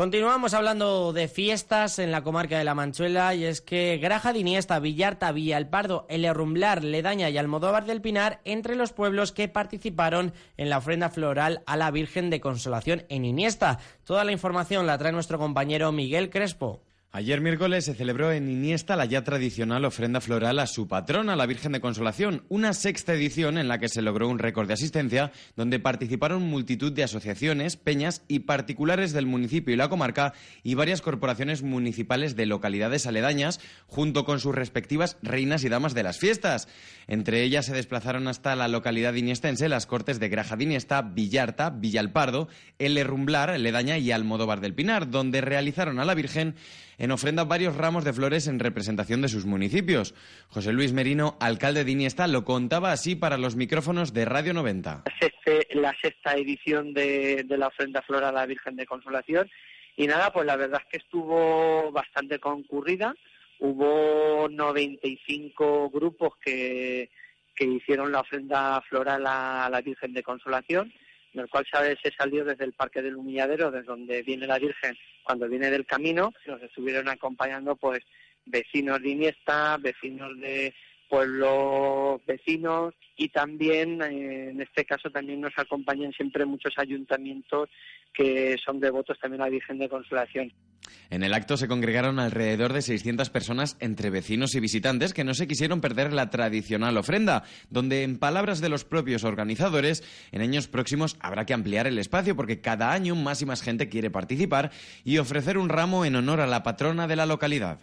Continuamos hablando de fiestas en la comarca de La Manchuela y es que Graja de Iniesta, Villarta, Villalpardo, El Herrumblar, Ledaña y Almodóvar del Pinar entre los pueblos que participaron en la ofrenda floral a la Virgen de Consolación en Iniesta. Toda la información la trae nuestro compañero Miguel Crespo. Ayer miércoles se celebró en Iniesta la ya tradicional ofrenda floral a su patrona, la Virgen de Consolación, una sexta edición en la que se logró un récord de asistencia, donde participaron multitud de asociaciones, peñas y particulares del municipio y la comarca y varias corporaciones municipales de localidades aledañas, junto con sus respectivas reinas y damas de las fiestas. Entre ellas se desplazaron hasta la localidad iniestense las cortes de Graja de Iniesta, Villarta, Villalpardo, El Herrumblar, Ledaña y Almodóvar del Pinar, donde realizaron a la Virgen en ofrenda varios ramos de flores en representación de sus municipios. José Luis Merino, alcalde de Iniesta, lo contaba así para los micrófonos de Radio 90. La sexta edición de, la ofrenda floral a la Virgen de Consolación y nada, pues la verdad es que estuvo bastante concurrida. Hubo 95 grupos que, que hicieron la ofrenda floral a la Virgen de Consolación en el cual se salió desde el Parque del Humilladero, desde donde viene la Virgen, cuando viene del camino, nos estuvieron acompañando pues vecinos de Iniesta, vecinos de pueblos vecinos y también eh, en este caso también nos acompañan siempre muchos ayuntamientos que son devotos también a la Virgen de Consolación. En el acto se congregaron alrededor de 600 personas entre vecinos y visitantes que no se quisieron perder la tradicional ofrenda, donde en palabras de los propios organizadores, en años próximos habrá que ampliar el espacio porque cada año más y más gente quiere participar y ofrecer un ramo en honor a la patrona de la localidad.